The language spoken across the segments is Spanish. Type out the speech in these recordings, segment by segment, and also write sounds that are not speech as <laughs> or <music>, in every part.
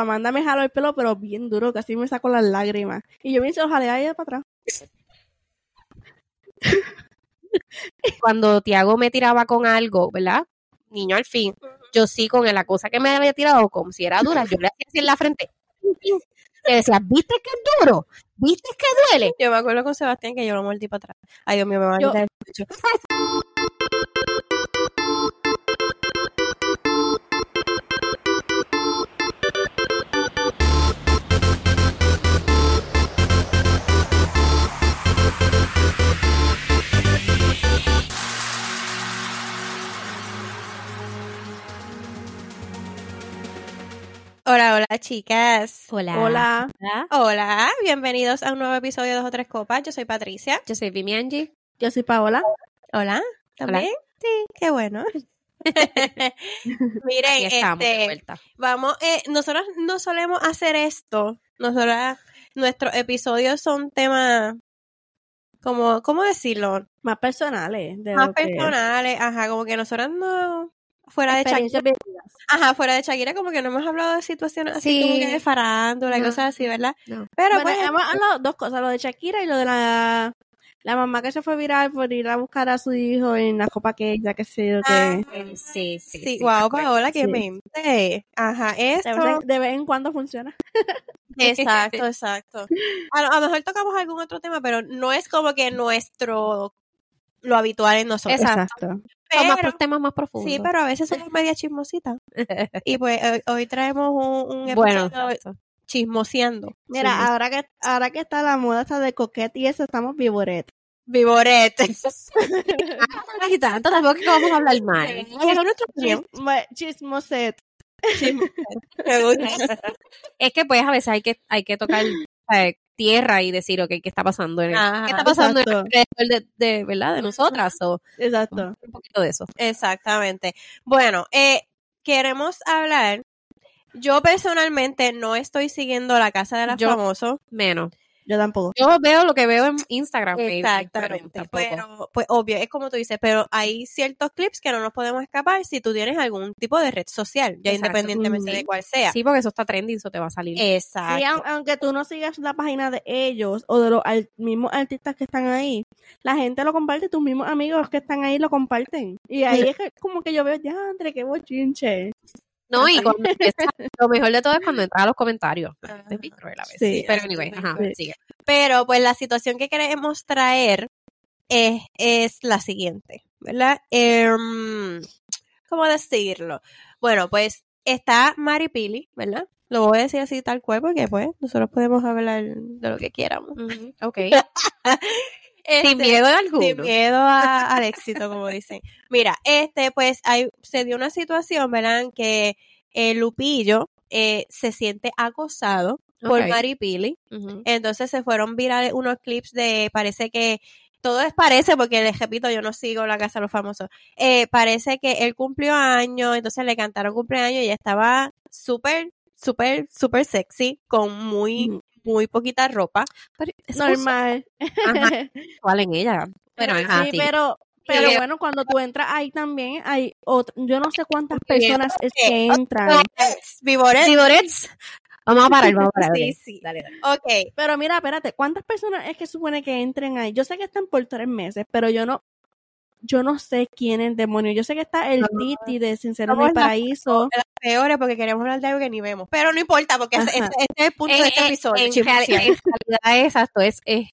Amanda me jaló el pelo, pero bien duro, casi me sacó las lágrimas. Y yo me hice jalé a ella para atrás. <laughs> Cuando Tiago me tiraba con algo, ¿verdad? Niño al fin, yo sí con la cosa que me había tirado, como si era dura, yo le hacía así en la frente. Y decía, ¿viste que es duro? ¿Viste que duele? Yo me acuerdo con Sebastián que yo lo mordí para atrás. Ay, Dios mío, me va a Yo- el pecho. Hola, hola, chicas. Hola. Hola. Hola, bienvenidos a un nuevo episodio de Dos o Tres Copas. Yo soy Patricia. Yo soy Vimi Angie. Yo soy Paola. Hola, ¿también? Sí, qué bueno. <laughs> Miren, Aquí estamos de este, vuelta. vamos, eh, nosotros no solemos hacer esto. Nosotras, nuestros episodios son temas, como, ¿cómo decirlo? Más personales. De Más lo que- personales, ajá, como que nosotras no, fuera de Shakira, vividas. ajá, fuera de Shakira, como que no hemos hablado de situaciones así Sí. como que de farándula y No. cosas así, ¿verdad? No. Pero Bueno, pues, hemos hablado dos cosas, lo de Shakira y lo de la, la mamá que se fue viral por ir a buscar a su hijo en la copa que ella, que sé yo, que... Ah, Sí, sí, sí, sí. wow, Paola, qué Sí. mente. Ajá, de, esto. vez en, de vez en cuando funciona. <laughs> Exacto, exacto. A lo, a lo mejor tocamos algún otro tema, pero no es como que nuestro lo habitual en nosotros. Exacto. Son más Pero- pro- temas más profundos. sí, pero a veces somos <laughs> media chismositas. Y pues hoy, hoy traemos un, un bueno, episodio exacto. chismoseando. Mira, Sí. ahora que ahora que está la moda esta de coquete y eso, estamos vivoret. Viborete. <laughs> Y tanto, tampoco que vamos a hablar mal. Esa. Chismo- Chismoset. <laughs> Me gusta. Es que pues a veces hay que, hay que tocar eh, tierra y decir, ok, ¿qué está pasando? En el- Ajá, ¿Qué está pasando en el de, de, ¿verdad? de nosotras? O Exacto. un poquito de eso. Exactamente. Bueno, eh, queremos hablar. Yo personalmente no estoy siguiendo la casa de los Yo- famosos. Menos. Yo tampoco. Yo veo lo que veo en Instagram. pero Exactamente. tampoco. Pero, pues obvio, es como tú dices, pero hay ciertos clips que no nos podemos escapar si tú tienes algún tipo de red social, ya Exacto. independientemente de cuál sea. Sí, porque eso está trending, eso te va a salir. Exacto. Sí, au- aunque tú no sigas la página de ellos o de los al- mismos artistas que están ahí, la gente lo comparte, tus mismos amigos que están ahí lo comparten. Y ahí es que como que yo veo, ya, André, qué bochinche. No, y cuando empieza- lo mejor de todo es cuando entras a los comentarios. Ajá. Es bien cruel a veces. Sí. Pero anyway, ajá, sigue. Pero pues la situación que queremos traer es, es la siguiente, ¿verdad? Em, ¿Cómo decirlo? Bueno, pues está Mari Pili, ¿verdad? Lo voy a decir así tal cual porque pues nosotros podemos hablar de lo que quieramos. Ujú, Ok. <laughs> Este, Sin miedo alguno. Sin miedo a- <laughs> al éxito, como dicen. Mira, este, pues, hay, se dio una situación, ¿verdad? En que el Lupillo eh, se siente acosado por Ok. Maripili. Ujú. Entonces se fueron virales unos clips de, parece que, todo es parece, porque les repito, yo no sigo la casa de los famosos. Eh, parece que él cumplió años, entonces le cantaron cumpleaños y ella estaba súper, súper, súper sexy, con muy. Muy poquita ropa. Pero eso es Normal. Ajá. <laughs> sexual en ella. Pero ajá, sí. pero, pero bueno, cuando tú entras ahí también hay ot- yo no sé cuántas personas es que entran. Vivoret. Vivorets. Vamos a parar, vamos a parar. <laughs> Sí, sí. Dale, dale. Ok, Pero mira, espérate, ¿cuántas personas es que supone que entren ahí? Yo sé que están por tres meses, pero yo no, yo no sé quién es el demonio. Yo sé que está el No. Titi de Sincero en el Paraíso. las peores porque queremos hablar de algo que ni vemos. Pero no importa, porque ese, Ajá. ese- ese es el punto de este episodio. En, realidad, exacto, es, es,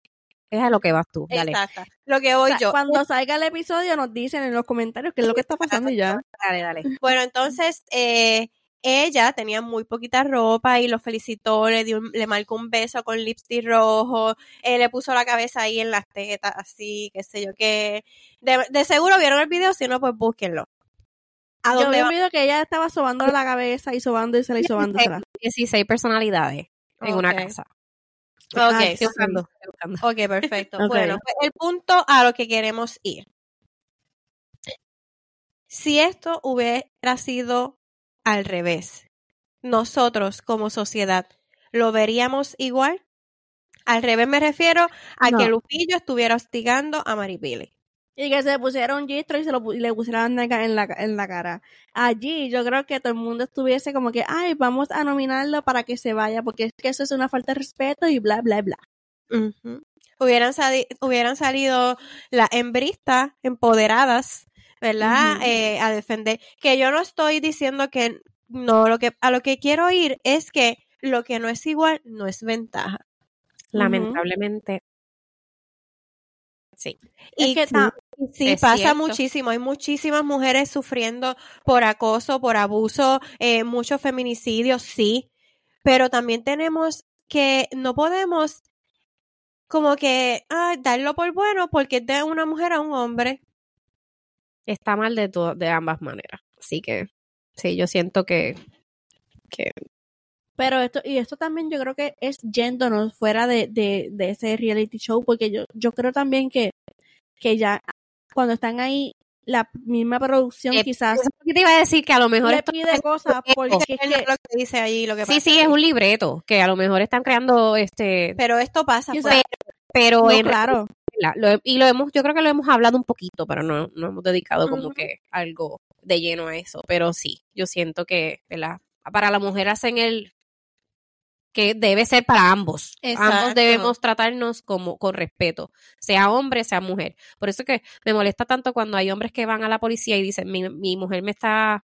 es a lo que vas tú. Dale, Exacto. Lo que voy O sea, yo. Cuando salga el episodio nos dicen en los comentarios qué es lo que está pasando y ya. dale, dale. Bueno, entonces eh, ella tenía muy poquita ropa y lo felicitó, le dio, un- le marcó un beso con lipstick rojo, eh, le puso la cabeza ahí en las tetas, así, qué sé yo qué. De, de seguro vieron el video, si no, pues búsquenlo. ¿A Yo dónde había va? oído que ella estaba sobando la cabeza y <laughs> sobándosela y sobándosela. 16 personalidades en una casa. Ok, Estoy buscando. Ok, perfecto. <laughs> Bueno, pues el punto a lo que queremos ir. Si esto hubiera sido al revés, nosotros como sociedad, ¿lo veríamos igual? Al revés me refiero a No. que Lupillo estuviera hostigando a Maripili. Y que se pusiera un gistro y se lo y le pusieran en la, en, la, en la cara. Allí yo creo que todo el mundo estuviese como que, ay, vamos a nominarlo para que se vaya, porque es que eso es una falta de respeto y bla, bla, bla. Hubieran, sali- hubieran salido las hembristas empoderadas, ¿verdad? Eh, a defender. Que yo no estoy diciendo que no, lo que a lo que quiero ir es que lo que no es igual no es ventaja. Lamentablemente. Sí. Es Y que sí, sí, es pasa cierto. muchísimo. Hay muchísimas mujeres sufriendo por acoso, por abuso, eh, muchos feminicidios, sí. Pero también tenemos que no podemos como que ah, darlo por bueno porque es de una mujer a un hombre. Está mal de, to- de ambas maneras. Así que, sí, yo siento que, que Pero esto, y esto también yo creo que es yéndonos fuera de, de, de ese reality show, porque yo, yo creo también que, que ya cuando están ahí, la misma producción Eh, quizás te iba a decir que a lo mejor le esto pide cosas porque es Es lo que que dice allí, lo que sí, pasa. sí, es un libreto, que a lo mejor están creando este, Pero esto pasa. Quizá- pues. pero no, en claro. Lo- y lo hemos, yo creo que lo hemos hablado un poquito, pero no, no hemos dedicado como que algo de lleno a eso. Pero sí, yo siento que, ¿verdad? Para la mujer hacen el que debe ser para ambos. Exacto. Ambos debemos tratarnos como con respeto, sea hombre, sea mujer. Por eso es que me molesta tanto cuando hay hombres que van a la policía y dicen, mi, mi mujer me está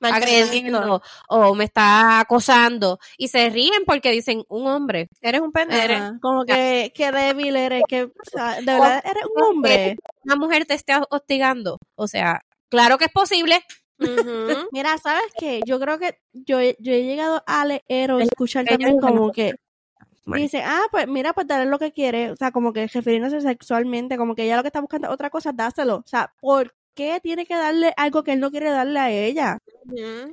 agrediendo o me está acosando y se ríen porque dicen un hombre. Eres un pendejo. Como que, que débil eres, que, o sea, de verdad eres un hombre. Una mujer te esté hostigando. O sea, claro que es posible. <laughs> Mira, ¿sabes qué? Yo creo que yo, he- yo he llegado a leer o escuchar también como que Bueno. dice, ah, pues mira, pues dale lo que quiere, o sea, como que refiriéndose sexualmente, como que ella lo que está buscando es otra cosa, dáselo. O sea, ¿por qué tiene que darle algo que él no quiere darle a ella?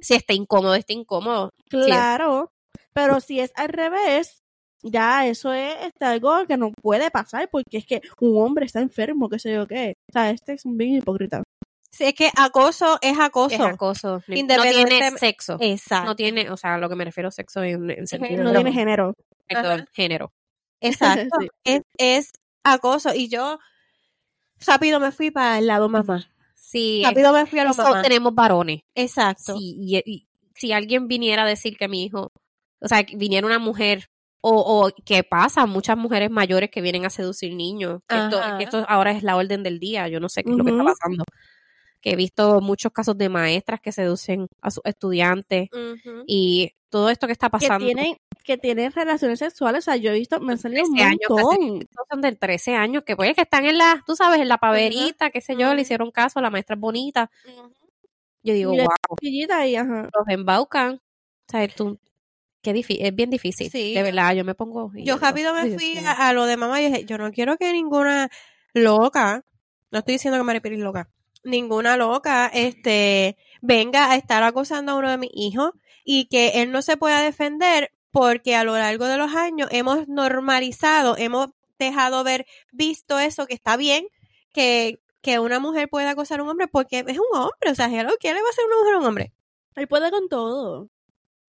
Si está incómodo, está incómodo. Claro, pero si es al revés, ya eso es este, algo que no puede pasar porque es que un hombre está enfermo, qué sé yo qué. O sea, este es un bien hipócrita. Sí, es que acoso es acoso. Es acoso. No Independiente- tiene sexo. Exacto. No tiene, o sea, a lo que me refiero sexo en, en sentido No tiene género. perdón, género. Exacto. <laughs> Sí. es, es acoso. Y yo rápido me fui para el lado mamá. Sí, Rápido me fui a los eso mamás. tenemos varones. Exacto. Sí, y, y si alguien viniera a decir que mi hijo, o sea, que viniera una mujer, o, o que pasa, muchas mujeres mayores que vienen a seducir niños, que esto, que esto ahora es la orden del día, yo no sé qué es lo que está pasando. Que he visto muchos casos de maestras que seducen a sus estudiantes y todo esto que está Que pasando. tienen, que tienen relaciones sexuales, o sea, yo he visto, me han salido un 13 años, montón. Estos son de 13 años, que pues que están en la, tú sabes, en la paverita, qué sé yo, le hicieron caso, la maestra es bonita. Yo digo, Y wow, ajá. los embaucan. O sea, tú, qué difícil, es bien difícil. Sí. De verdad, yo me pongo. Yo rápido me fui a, a lo de mamá y dije, yo no quiero que ninguna loca, no estoy diciendo que Maripiri es loca, ninguna loca, este, venga a estar acosando a uno de mis hijos y que él no se pueda defender porque a lo largo de los años hemos normalizado, hemos dejado ver, visto eso que está bien, que, que una mujer pueda acosar a un hombre porque es un hombre, o sea, ¿qué le va a hacer una mujer a un hombre? Él puede con todo.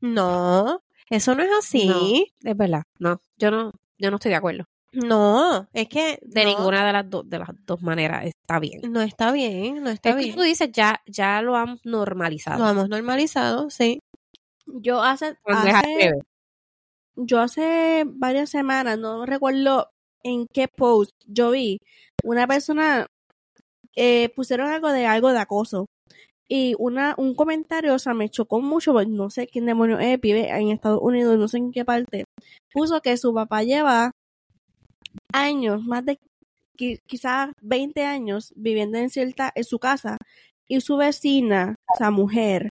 No, eso no es así. Es verdad, no, yo no, yo no estoy de acuerdo. No, es que De no. ninguna de las, dos de las dos maneras está bien. No está bien, no está Es que bien. tú dices, ya, ya lo han normalizado. Lo hemos normalizado, sí. Yo hace, yo hace varias semanas, no recuerdo en qué post yo vi, una persona eh, pusieron algo de algo de acoso. Y una, un comentario, o sea, me chocó mucho, pues no sé quién demonios es, vive en Estados Unidos, no sé en qué parte. Puso que su papá lleva años, más de qui- quizás 20 años viviendo en cierta, en su casa, y su vecina, o sea, mujer,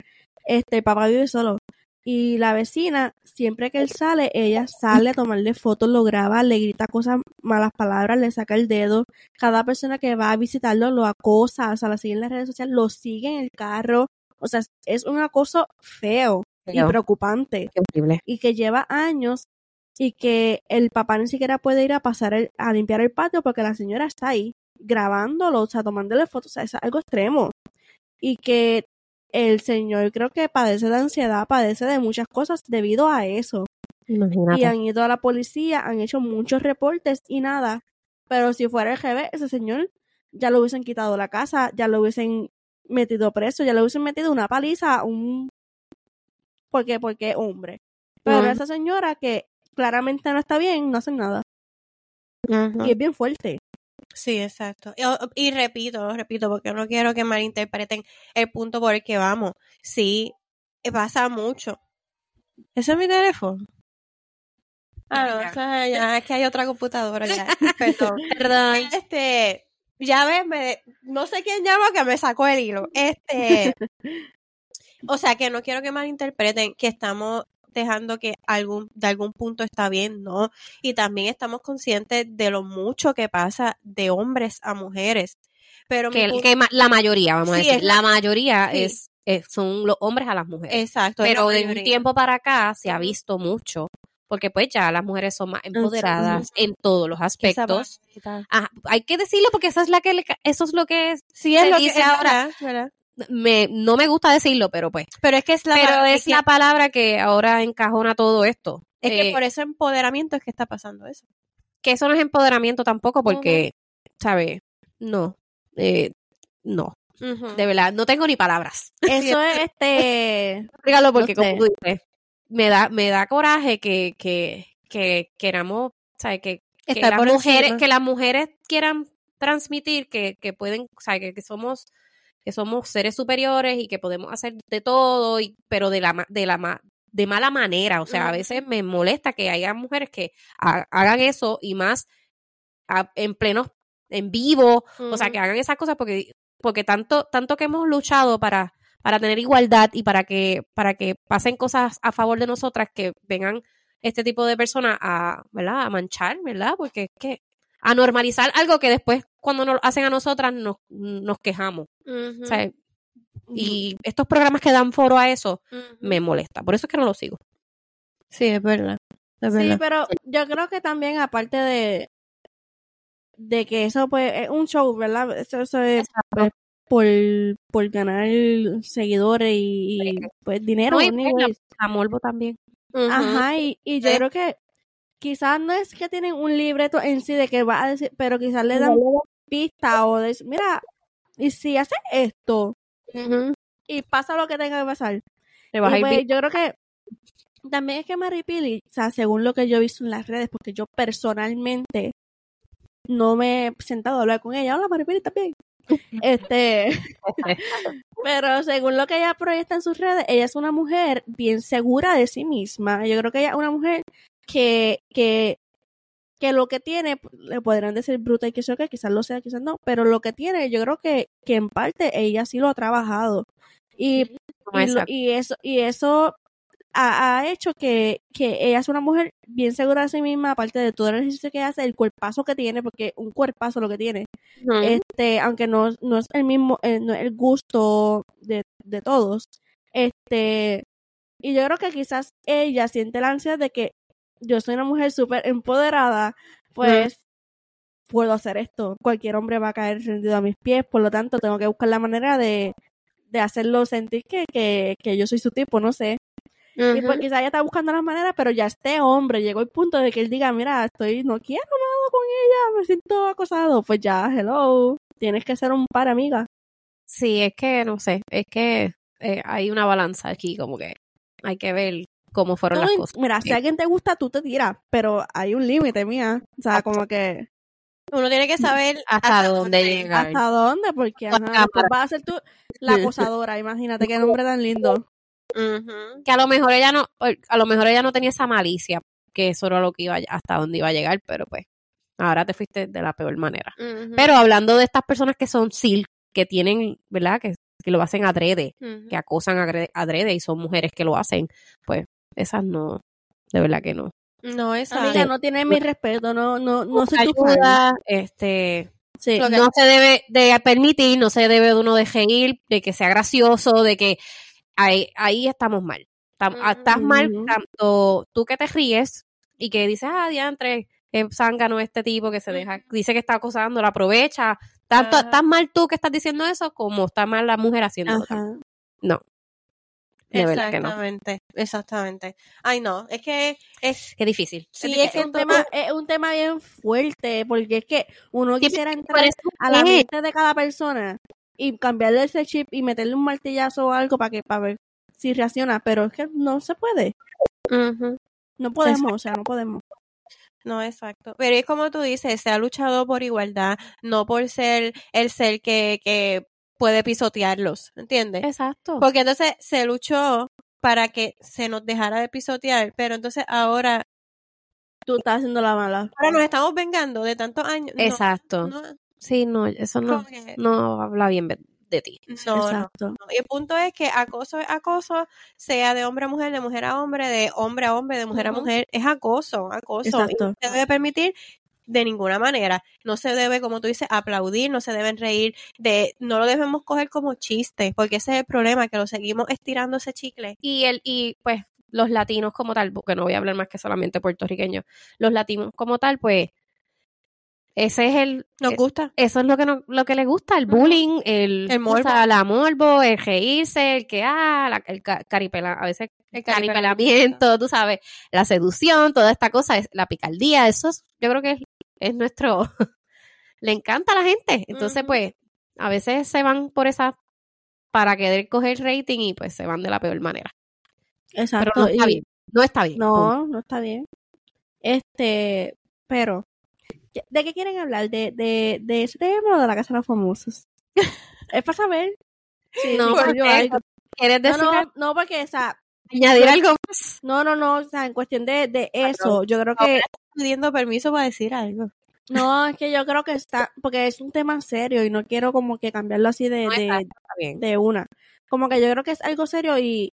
este, el papá vive solo. Y la vecina, siempre que él sale, ella sale a tomarle fotos, lo graba, le grita cosas, malas palabras, le saca el dedo. Cada persona que va a visitarlo lo acosa, o sea, lo sigue en las redes sociales, lo sigue en el carro. O sea, es un acoso feo y preocupante. Qué horrible. Y que lleva años y que el papá ni siquiera puede ir a pasar el- a limpiar el patio porque la señora está ahí grabándolo, o sea, tomándole fotos, o sea, es algo extremo. Y que el señor creo que padece de ansiedad, padece de muchas cosas debido a eso. Imagínate. Y han ido a la policía, han hecho muchos reportes y nada. Pero si fuera el GB, ese señor ya lo hubiesen quitado la casa, ya lo hubiesen metido preso, ya le hubiesen metido una paliza a un porque porque es hombre. Pero esa señora que claramente no está bien, no hace nada. Y es bien fuerte. Sí, exacto. Y, o- y repito, repito, porque no quiero que malinterpreten el punto por el que vamos. Sí, pasa mucho. ¿Ese es mi teléfono? Ah, no, Ya. eso es, ya, es que hay otra computadora ya. <laughs> Perdón. Perdón. Este, ya ves, me, no sé quién llama que me sacó el hilo. Este, <laughs> o sea que no quiero que malinterpreten que estamos dejando que algún, de algún punto está bien, ¿no? Y también estamos conscientes de lo mucho que pasa de hombres a mujeres. Pero Que, que ma- la mayoría, vamos a decir, es la- mayoría sí. es, es- son los hombres a las mujeres. exacto, Pero de un tiempo para acá se ha visto mucho, porque pues ya las mujeres son más empoderadas en todos los aspectos. Ajá, hay que decirlo porque esa es la que le eso es lo que es- Sí, es lo que es ahora. verdad, ¿verdad? Me no me gusta decirlo, pero pues Pero es que es la pero palabra es que- la palabra que ahora encajona todo esto. es que Eh, por ese empoderamiento es que está pasando eso. que eso no es empoderamiento tampoco porque, ¿sabes? No, eh, no, de verdad, no tengo ni palabras. Eso <laughs> es este Dígalo porque No sé. como tú dices, me da, me da coraje que, que, que queramos, ¿sabes? Que, que las mujeres, encima. que las mujeres quieran transmitir que, que pueden, o sea, que, que somos, que somos seres superiores y que podemos hacer de todo, y, pero de la, de la de mala manera. O sea, a veces me molesta que haya mujeres que ha- hagan eso y más a- en pleno, en vivo, o sea, que hagan esas cosas porque, porque tanto, tanto que hemos luchado para, para tener igualdad y para que, para que pasen cosas a favor de nosotras que vengan este tipo de personas a, ¿verdad? A manchar, ¿verdad? Porque es que a normalizar algo que después cuando nos lo hacen a nosotras nos, nos quejamos. Ujú. O sea, y estos programas que dan foro a eso me molesta. Por eso es que no lo sigo. Sí, es verdad. Es Sí, pero yo creo que también aparte de de que eso pues es un show, ¿verdad? Eso, eso es pues, por, por ganar seguidores y, y, pues dinero. No, y anyways. A Morbo también. Ajá, y, y yo Sí. creo que quizás no es que tienen un libreto en sí de que va a decir, pero quizás le dan pista o de, mira, y si hace esto y pasa lo que tenga que pasar. Le vas Y a ir pues, yo creo que también es que Mary Pili, o sea, según lo que yo he visto en las redes, porque yo personalmente no me he sentado a hablar con ella. Hola, Mary Pili, ¿estás bien? <laughs> Este, <laughs> pero según lo que ella proyecta en sus redes, ella es una mujer bien segura de sí misma. Yo creo que ella es una mujer que, que, que lo que tiene, le podrán decir bruta y que sé que quizás lo sea, quizás no, pero lo que tiene, yo creo que, que en parte ella sí lo ha trabajado. Y No, y, lo- exacto. y eso y eso ha, ha hecho que, que ella es una mujer bien segura de sí misma, aparte de todo el ejercicio que hace, el cuerpazo que tiene, porque un cuerpazo lo que tiene, este, aunque no, no es el mismo, eh, no es el gusto de, de todos, este, y yo creo que quizás ella siente la ansiedad de que yo soy una mujer súper empoderada, pues puedo hacer esto, cualquier hombre va a caer rendido a mis pies, por lo tanto tengo que buscar la manera de, de hacerlo sentir que, que, que yo soy su tipo, no sé. Y pues quizás ella está buscando las maneras, pero ya este hombre llegó el punto de que él diga, mira, estoy, no quiero nada con ella, me siento acosado. Pues ya, hello, tienes que ser un par, amiga. Sí, es que no sé, es que eh, hay una balanza aquí, como que hay que ver cómo fueron Tú las cosas. mira, si a alguien te gusta, tú te tiras, pero hay un límite, mía. O sea, como que, Uno tiene que saber Hasta dónde llegar. ¿hasta dónde? Porque ajá, vas a ser tú la <laughs> acosadora, imagínate qué nombre tan lindo. Que a lo mejor ella no, a lo mejor ella no tenía esa malicia, que eso era lo que iba, a- hasta dónde iba a llegar, pero pues, ahora te fuiste de la peor manera. Pero hablando de estas personas que son SIL, que tienen, ¿verdad? Que, que lo hacen adrede, Ujú. que acosan adre- adrede y son mujeres que lo hacen, pues esas no, de verdad que no. No, esa. Amiga, no tiene mi respeto, no, no, no soy tu ayuda, este, Sí. Que- no se debe de permitir, no se debe de uno de reír, de que sea gracioso, de que ahí, ahí estamos mal. Ujú. Estás mal tanto tú que te ríes y que dices, ah, diantre, es zángano este tipo que se deja, dice que está acosando, lo aprovecha. Tanto, Ajá. estás mal tú que estás diciendo eso como está mal la mujer haciendo. No. No. Exactamente, exactamente. Ay, no, es que es... Qué difícil. Sí, es, es que un todo- tema, es un tema bien fuerte, porque es que uno quisiera entrar a la mente de cada persona y cambiarle ese chip y meterle un martillazo o algo para que para ver si reacciona, pero es que no se puede, no podemos, o sea, no podemos. No, exacto. Pero es como tú dices, se ha luchado por igualdad, no por ser el ser que, que puede pisotearlos, ¿entiendes? Exacto. Porque entonces se luchó para que se nos dejara de pisotear, pero entonces ahora, Tú estás haciendo la mala. ahora nos estamos vengando de tantos años. Exacto. No, Sí, no, eso no, que- no habla bien de, ti. no, Exacto. no. Y el punto es que acoso es acoso, sea de hombre a mujer, de mujer a hombre, de hombre a hombre, de mujer a mujer, es acoso, acoso. Y Exacto. no se debe permitir de ninguna manera. No se debe, como tú dices, aplaudir, no se deben reír, de, no lo debemos coger como chiste, porque ese es el problema, que lo seguimos estirando ese chicle. Y el, y pues los latinos como tal, porque no voy a hablar más que solamente puertorriqueños, los latinos como tal, pues ese es el, Nos eh, gusta. eso es lo que no, lo que le gusta, el bullying, el, El morbo. o sea, la morbo, el reírse, el que, ah, la- el ca- caripela, a veces El caripelamiento, tú sabes, la seducción, toda esta cosa, es la picardía, eso es, yo creo que es, es nuestro, <laughs> le encanta a la gente, entonces pues, a veces se van por esa, para querer coger rating y pues se van de la peor manera, pero Exacto. no está y- bien, no está bien. punto. No, no está bien. Este, pero, ¿de qué quieren hablar? ¿De, de, de ese tema o de la Casa de los Famosos? <laughs> es para saber. si No, porque- algo. ¿Quieres No, decir no, algo? no, porque, o sea, añadir algo más? no, no, no, o sea, en cuestión de, de eso, yo creo que, pidiendo permiso para decir algo. no, es que yo creo que está, porque es un tema serio y no quiero como que cambiarlo así de, No, de, está una. Como que yo creo que es algo serio y,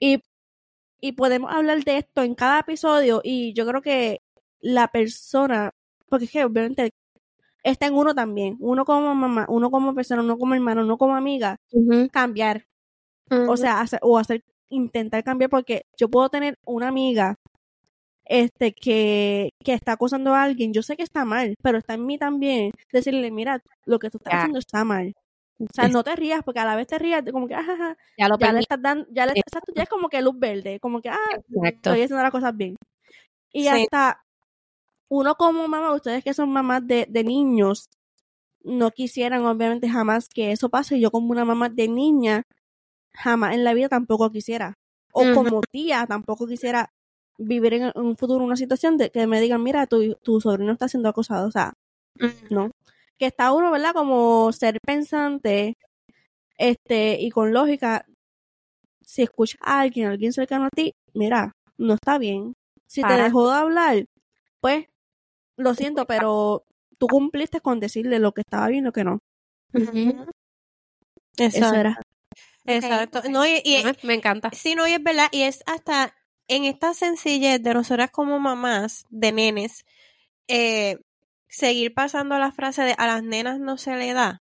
y, y podemos hablar de esto en cada episodio y yo creo que la persona, porque es que obviamente está en uno también, uno como mamá, uno como persona, uno como hermano, uno como amiga, cambiar, o sea, hacer, o hacer, intentar cambiar porque yo puedo tener una amiga este que, que está acosando a alguien, yo sé que está mal, pero está en mí también decirle, mira, lo que tú estás Ya. haciendo está mal. O sea, no te rías, porque a la vez te rías, como que, ajaja, ya lo ya le estás dando, ya le exacto, ya es como que luz verde, como que, ah, Exacto. estoy haciendo las cosas bien. Y Sí. hasta uno como mamá, ustedes que son mamás de, de niños, no quisieran obviamente jamás que eso pase. Yo como una mamá de niña, jamás en la vida tampoco quisiera. O como tía, tampoco quisiera vivir en, un futuro una situación de que me digan, mira, tu, tu sobrino está siendo acosado. O sea, ¿no? Que está uno, ¿verdad? Como ser pensante, este, y con lógica, si escuchas a alguien, a alguien cercano a ti, mira, no está bien. Si te dejó de hablar, pues, lo siento, pero tú cumpliste con decirle lo que estaba bien y lo que no. Eso era. Exacto. No, y, y- Me encanta. sí, no, y es verdad, y es hasta en esta sencillez de nosotras como mamás de nenes, eh, seguir pasando la frase de a las nenas no se le da.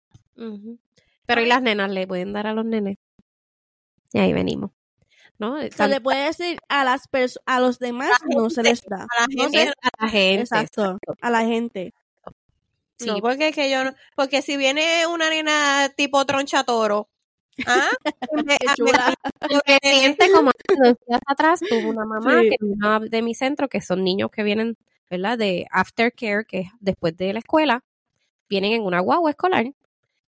Pero ¿y las nenas le pueden dar a los nenes? Y ahí venimos. ¿No? Se le puede decir a las a los demás no se les da. A la gente a la gente. Exacto, a la gente. Sí. No, porque es que yo no, porque si viene una nena tipo troncha toro, <laughs> ¿ah? Me- Qué a- chula. me- Me siente como <laughs> dos días atrás tuve una mamá Sí. que vino de mi centro, que son niños que vienen, ¿verdad? De aftercare, que es después de la escuela, vienen en una guagua escolar.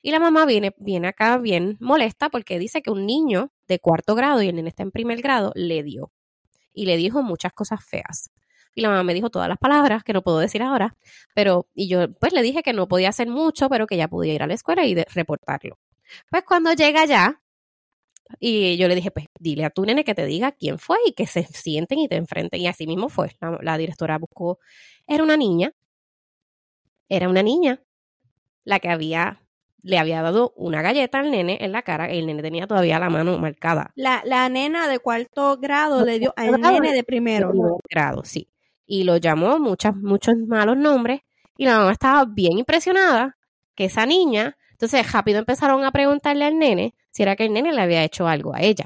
Y la mamá viene, viene acá bien molesta porque dice que un niño de cuarto grado y el nene está en primer grado le dio. Y le dijo muchas cosas feas. Y la mamá me dijo todas las palabras que no puedo decir ahora, pero, y yo pues le dije que no podía hacer mucho, pero que ya podía ir a la escuela y de- reportarlo. Pues cuando llega allá, y yo le dije, pues dile a tu nene que te diga quién fue y que se sienten y te enfrenten. Y así mismo fue. La, la directora buscó, era una niña, era una niña la que había, le había dado una galleta al nene en la cara. El nene tenía todavía la mano marcada. La, la nena de cuarto grado le dio al nene de de primero. primer grado, sí. Y lo llamó muchas, muchos malos nombres. Y la mamá estaba bien impresionada que esa niña, entonces rápido empezaron a preguntarle al nene si era que el nene le había hecho algo a ella.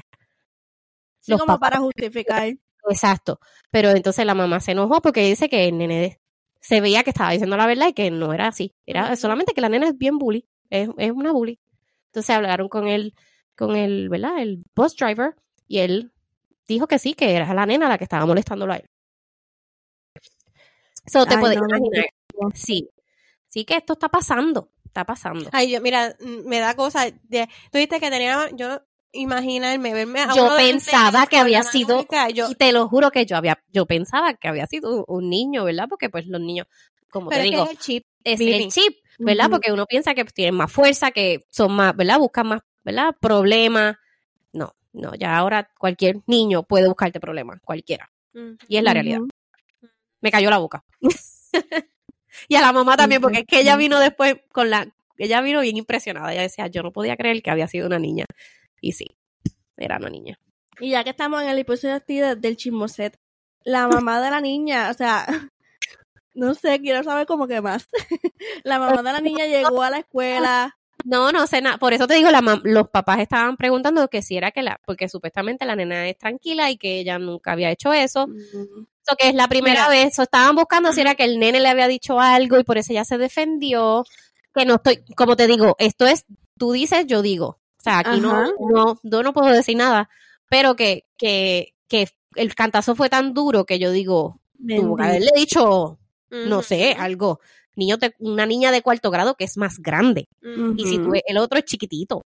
Sí, Los como papás- para justificar. <laughs> Exacto. Pero entonces la mamá se enojó porque dice que el nene se veía que estaba diciendo la verdad y que no era así. Era solamente que la nena es bien bully. Es, es una bully. Entonces hablaron con el, con el, ¿verdad? El bus driver y él dijo que sí, que era la nena la que estaba molestándolo a él. So, te Ay, puedes no, no, imaginar. Sí. Sí que esto está pasando. Está pasando. Ay, yo, mira, mm, me da cosa. De, tú dijiste que tenía, yo imaginarme, verme a Yo pensaba que había sido- yo, Y te lo juro que yo había, yo pensaba que había sido un, un niño, ¿verdad? Porque pues los niños, como pero te es que digo, es el chip. es el chip, ¿verdad? Porque uno piensa que tienen más fuerza, que son más, ¿verdad? Buscan más, ¿verdad? Problemas. No, no, ya ahora cualquier niño puede buscarte problemas, cualquiera. Y es la realidad. Me cayó la boca. <laughs> y a la mamá también, porque es que ella vino después con la, ella vino bien impresionada. Ella decía, yo no podía creer que había sido una niña. Y sí, era una niña. Y ya que estamos en el episodio del chismoset, la mamá de la niña, o sea, <laughs> no sé, quiero saber cómo que más. <laughs> la mamá de la niña llegó a la escuela. No, no sé nada. Por eso te digo, la los papás estaban preguntando que si era que la, porque supuestamente la nena es tranquila y que ella nunca había hecho eso. Eso que es la primera Mira. vez. So, estaban buscando si era que el nene le había dicho algo y por eso ella se defendió. Que no estoy, como te digo, esto es, tú dices, yo digo. O sea, aquí no, no, yo no puedo decir nada. Pero que, que, que el cantazo fue tan duro que yo digo, tuvo que haberle dicho, no sé, algo. Niño de, una niña de cuarto grado que es más grande. Y si tú el otro es chiquitito.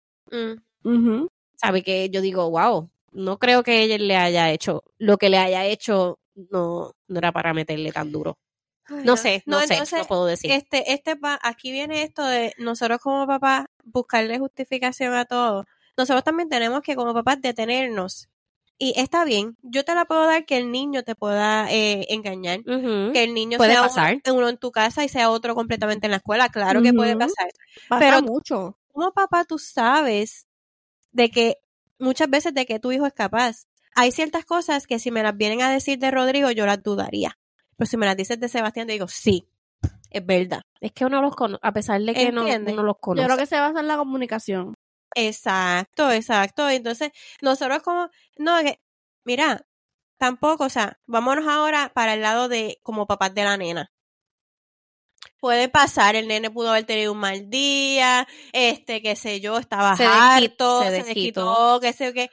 Ujú. sabe que yo digo, wow, no creo que ella le haya hecho, lo que le haya hecho no, no era para meterle tan duro. Ay, No sé, no, sé, entonces, no puedo decir. Este, este pa- aquí viene esto de nosotros como papás buscarle justificación a todo. Nosotros también tenemos que como papás detenernos. Y está bien, yo te la puedo dar que el niño te pueda eh, engañar. Que el niño Puede sea pasar. Uno, en tu casa y sea otro completamente en la escuela. Claro que puede pasar. Pasa Pero- mucho. Como papá tú sabes de que muchas veces de que tu hijo es capaz. Hay ciertas cosas que si me las vienen a decir de Rodrigo yo las dudaría. Pero si me las dices de Sebastián, te digo, sí, es verdad. Es que uno los conoce, a pesar de que no, los Yo conoce. creo que se basa en la comunicación. Exacto, exacto. Entonces, nosotros como, no, que, mira, tampoco, o sea, vámonos ahora para el lado de como papás de la nena. Puede pasar, el nene pudo haber tenido un mal día, este, qué sé yo, estaba Se harto, se se desquitó. desquitó, qué sé yo qué.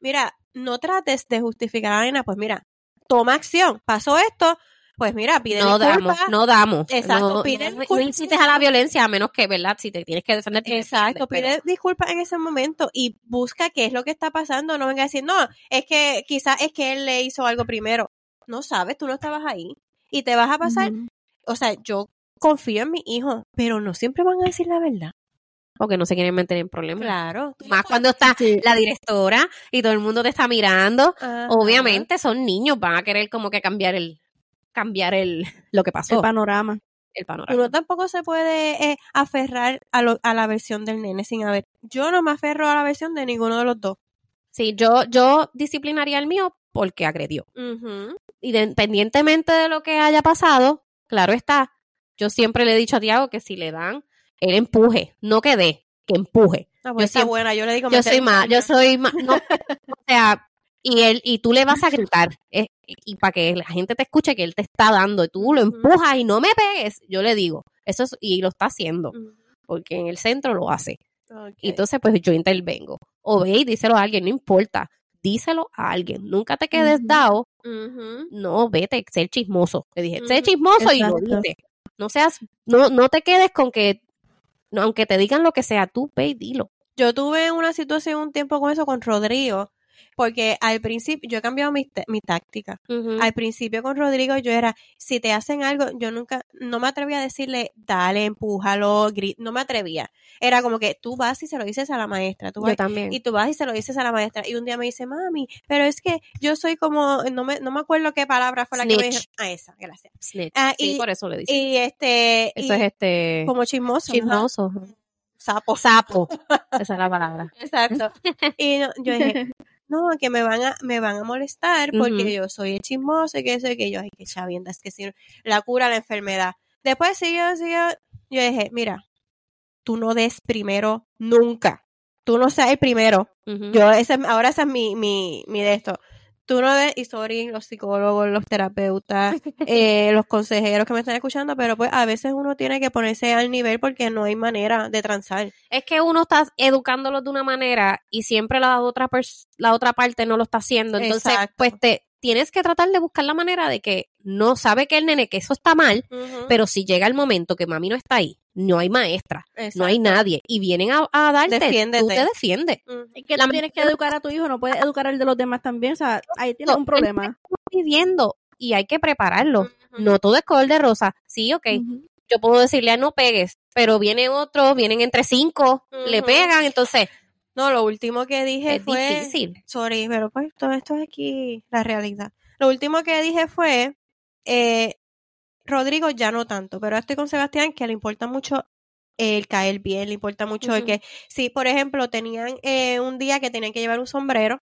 Mira, no trates de justificar a la nena, pues mira, toma acción, pasó esto, pues mira, pide no disculpas. damos, no damos. Exacto, no, pide no- no incites a la violencia a menos que, ¿verdad? Si te tienes que defender. Exacto, pide disculpas en ese momento y busca qué es lo que está pasando. No venga a decir, no, es que quizás es que él le hizo algo primero. No sabes, tú no estabas ahí. Y te vas a pasar, o sea, yo confío en mi hijo, pero no siempre van a decir la verdad. Porque no se quieren meter en problemas. Claro. Más cuando está Sí. la directora y todo el mundo te está mirando. Ajá. Obviamente son niños, van a querer como que cambiar el, cambiar el, lo que pasó, El panorama. el panorama. Uno tampoco se puede eh, aferrar a, lo- a la versión del nene sin haber. Yo no me aferro a la versión de ninguno de los dos. Sí, yo, yo disciplinaría el mío porque agredió. Ujú. Independientemente de lo que haya pasado, claro está. Yo siempre le he dicho a Tiago que si le dan, él empuje, no que dé, que empuje. Ah, Yo pues está siempre- buena, yo le digo. Yo soy más, yo soy más, <laughs> no, o sea, y él, y tú le vas a gritar, y para que la gente te escuche que él te está dando, y tú lo empujas y no me pegues, yo le digo, eso es, y lo está haciendo, porque en el centro lo hace. Entonces, pues yo intervengo. O ve y díselo a alguien, no importa. Díselo a alguien. Nunca te quedes Ujú. dado. No, vete, ser chismoso. Te dije, sé Ujú. chismoso y lo dices. No seas, no, no te quedes con que, no, aunque te digan lo que sea, tú ve y dilo. Yo tuve una situación un tiempo con eso con Rodrigo, porque al principio, yo he cambiado mi, mi táctica. Al principio con Rodrigo yo era, si te hacen algo, yo nunca, no me atrevía a decirle, dale, empújalo, gri-", no me atrevía. Era como que tú vas y se lo dices a la maestra, tú vas Yo también. y tú vas y se lo dices a la maestra. Y un día me dice, mami, pero es que yo soy como, no me, no me acuerdo qué palabra fue la que me dijo. Ah, esa, gracias. Snitch. Ah, sí, y- por eso le dice. Y este, eso y es este, como chismoso. chismoso. Sapo. Sapo. <laughs> Esa es la palabra. Exacto. Y no- yo dije, <laughs> no, que me van a, me van a molestar porque yo soy el chismoso y que eso y que yo, ay, que chavienda, es que si la cura la enfermedad. Después siguió, siguió, yo dije, mira, tú no des primero nunca. Tú no seas el primero. Yo, ese, es- ahora esa es mi, mi, mi de esto. Tú no des, y sorry, los psicólogos, los terapeutas, <laughs> eh, los consejeros que me están escuchando, pero pues a veces uno tiene que ponerse al nivel porque no hay manera de transar. Es que uno está educándolos de una manera y siempre la otra, la otra parte no lo está haciendo. Entonces, Exacto. pues te tienes que tratar de buscar la manera de que no sabe que el nene que eso está mal, pero si llega el momento que mami no está ahí, no hay maestra, no hay nadie y vienen a, a darte, Defiéndete. tú te defiendes. Es que La tú tienes que educar a tu hijo, no puedes educar al de los demás también. O sea, ahí tienes No, un problema. viviendo y hay que prepararlo. No todo es color de rosa. Sí, ok. Yo puedo decirle, "Ah, no pegues, pero viene otro, vienen entre cinco, le pegan, entonces No, lo último que dije es fue... difícil. Sorry, pero pues todo esto es aquí la realidad. Lo último que dije fue, eh, Rodrigo ya no tanto, pero estoy con Sebastián que le importa mucho el caer bien, le importa mucho el Ujú. que, si por ejemplo tenían eh, un día que tenían que llevar un sombrero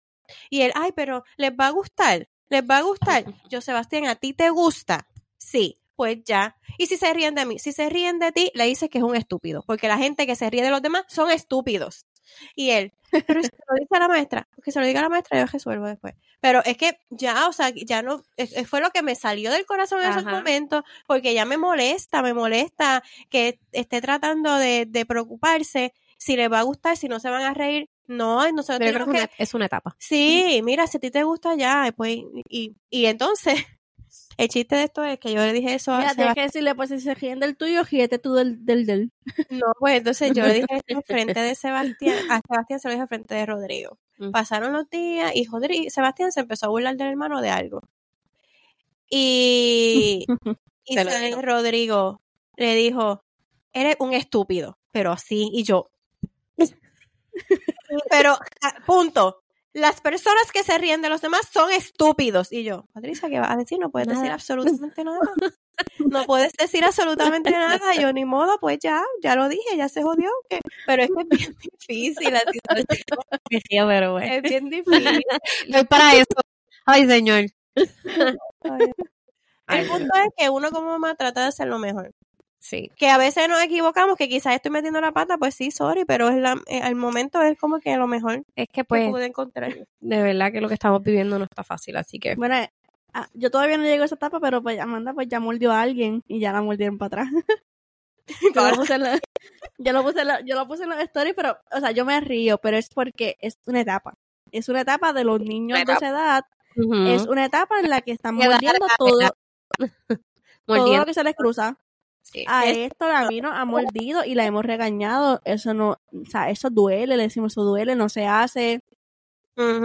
y él, ay, pero les va a gustar, les va a gustar. <laughs> Yo, Sebastián, ¿a ti te gusta? Sí, pues ya. Y si se ríen de mí, si se ríen de ti, le dices que es un estúpido, porque la gente que se ríe de los demás son estúpidos. Y él, pero si se lo dice a la maestra, que se lo diga a la maestra, yo resuelvo después. Pero es que ya, o sea, ya no, es- es- fue lo que me salió del corazón en esos Ajá. momentos, porque ya me molesta, me molesta que esté tratando de, de preocuparse si le va a gustar, si no se van a reír. No, Pero yo creo tenemos que es una, es una etapa. sí, mira, si a ti te gusta ya, pues, y, y entonces, el chiste de esto es que yo le dije eso a Sebastián. que decirle, pues si se ríen del tuyo, ríete tú del del. del. No, pues entonces yo le dije <laughs> esto frente de Sebastián, a Sebastián se lo dije frente de Rodrigo. Mm. Pasaron los días y Rodrigo, Sebastián se empezó a burlar del hermano de algo. Y, <laughs> y. Rodrigo le dijo, eres un estúpido, pero así, y yo. <laughs> pero, ah, punto. Las personas que se ríen de los demás son estúpidos. Y yo, Patricia, ¿qué vas a decir? No puedes decir absolutamente nada. <laughs> No puedes decir absolutamente nada. Yo ni modo, pues ya, ya lo dije, ya se jodió. que- Pero es que es bien difícil situación. <laughs> pero bueno. Es bien difícil. Voy para eso. Ay, señor. Ay, El punto es que uno como mamá trata de hacer lo mejor. Sí. Que a veces nos equivocamos, que quizás estoy metiendo la pata, pues sí, sorry, pero es la, eh, al momento es como que lo mejor Es que que pues, pude encontrar. de verdad que lo que estamos viviendo no está fácil, así que. Bueno, eh, ah, yo todavía no llego a esa etapa, pero pues Amanda pues ya mordió a alguien y ya la mordieron para atrás. <laughs> yo, lo puse en la- yo lo puse en la- yo lo puse en los stories, pero, o sea, yo me río, pero es porque es una etapa. Es una etapa de los niños de esa edad. Es una etapa en la que están <laughs> mordiendo todo, <laughs> todo lo que se les cruza. A Es- esto a mí nos ha mordido y la hemos regañado. Eso no, o sea, eso duele, le decimos eso duele, no se hace.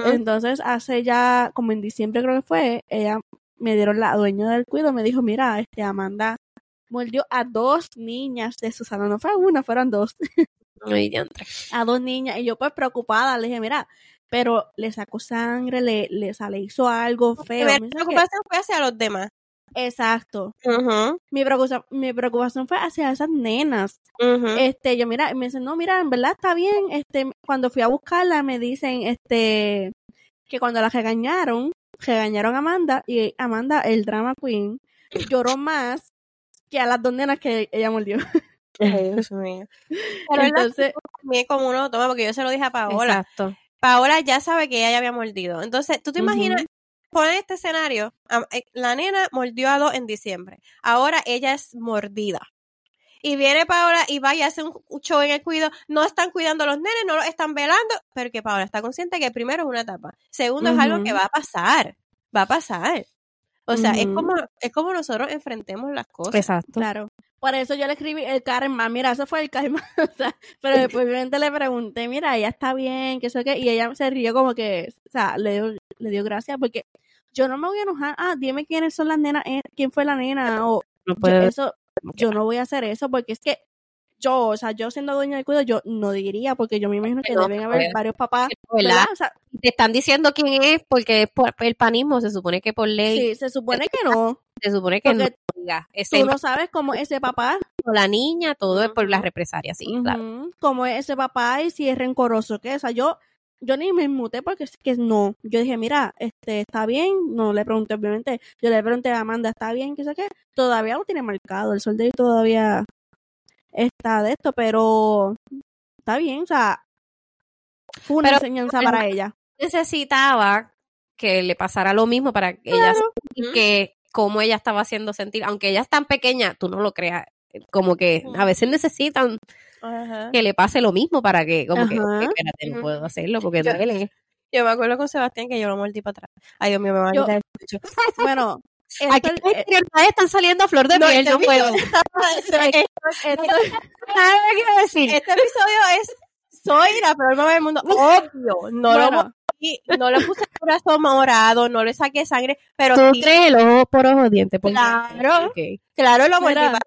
Entonces, hace ya, como en diciembre creo que fue, ella me dieron la dueña del cuido, me dijo, mira, este Amanda mordió a dos niñas de su salón, no fue una, fueron dos, a dos niñas, y yo pues preocupada, le dije, mira, pero le sacó sangre, le, le, o sea, le hizo algo feo. Mi preocupación fue hacia los demás. Exacto. Mi preocupación, mi preocupación fue hacia esas nenas. Este, yo mira, me dicen, no, mira, en verdad está bien. Este, cuando fui a buscarla me dicen, este, que cuando la regañaron, regañaron a Amanda y Amanda, el drama queen, lloró más que a las dos nenas que ella mordió. Ay, <laughs> Dios mío. Pero Entonces, también como uno lo toma, porque yo se lo dije a Paola. Exacto. Paola ya sabe que ella ya había mordido. Entonces, ¿tú te imaginas? Poner este escenario. eh, La nena mordió a dos en diciembre. Ahora ella es mordida. Y viene Paola y va y hace un show en el cuido. No están cuidando a los nenes, no los están velando. Pero que Paola está consciente que primero es una etapa. Segundo es algo que va a pasar. Va a pasar. O sea, es como es como nosotros enfrentemos las cosas. Exacto. claro. Por eso yo le escribí el karma, mira, eso fue el karma. <laughs> o sea, pero después obviamente le pregunté, mira, ella está bien, que eso que, y ella se rió como que, o sea, le dio, le dio gracias porque yo no me voy a enojar, ah, dime quiénes son las nenas, eh, quién fue la nena, o No yo, puede eso, yo no voy a hacer eso porque es que yo, o sea, yo siendo dueña del cuido, yo no diría porque yo me imagino que No, deben haber varios papás, ¿verdad? ¿verdad? O sea, Te están diciendo quién es porque es por el panismo. Se supone que por ley sí, se supone que no, se supone que no porque. Ese tú no sabes cómo es ese papá, la niña, todo es por las represalias, sí, claro. Ujú, cómo es ese papá y si es rencoroso que, o sea, yo, yo ni me inmuté porque es que no, yo dije, mira, este, está bien, no le pregunté obviamente, yo le pregunté a Amanda, está bien, que sé qué, todavía lo tiene marcado, el sol de todavía está de esto, pero está bien, o sea, fue una Pero- enseñanza para ella. Necesitaba que le pasara lo mismo para que ella Claro. que como ella estaba haciendo sentir, aunque ella es tan pequeña, tú no lo creas, como que a veces necesitan Ajá. que le pase lo mismo para que, como que, espérate, no puedo hacerlo porque Yo- duele. Yo me acuerdo con Sebastián que yo lo mordí para atrás. Ay, Dios mío, me va a Yo- quitar el pecho. <laughs> Bueno, esto, Aquí eh, las prioridades están saliendo a flor de No, piel, no puedo. <laughs> Nada que quiero decir. Este episodio es soy la peor mamá del mundo. <laughs> Obvio. No lo no le puse el brazo morado, no le saqué sangre, pero Tú sí, crees el ojo por ojo diente. porque- Claro. Ok. claro, lo mordí. Para-